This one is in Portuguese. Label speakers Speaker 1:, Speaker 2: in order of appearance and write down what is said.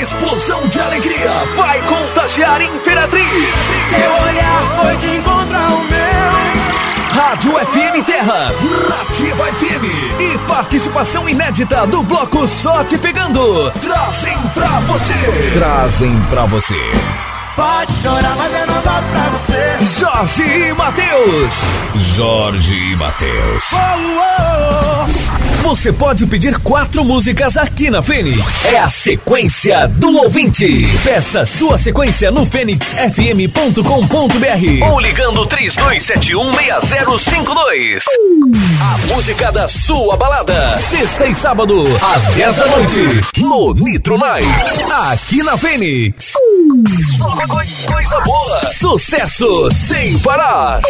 Speaker 1: explosão de alegria vai contagiar Imperatriz.
Speaker 2: Seu olhar foi de encontrar o meu.
Speaker 1: Rádio FM Terra, Nativa FM e participação inédita do bloco Só Te Pegando. Trazem pra você. Trazem pra você.
Speaker 2: Pode chorar, mas eu não volto pra você.
Speaker 1: Jorge e Matheus. Jorge e Matheus.
Speaker 2: Oh, oh,
Speaker 1: oh. Você pode pedir quatro músicas aqui na Fênix. É a sequência do ouvinte. Peça sua sequência no fênixfm.com.br ou ligando 32716052. A música da sua balada. Sexta e sábado, às 10 da noite, no Nitro Night. Aqui na Fênix. Só coisa boa. Sucesso sem parar.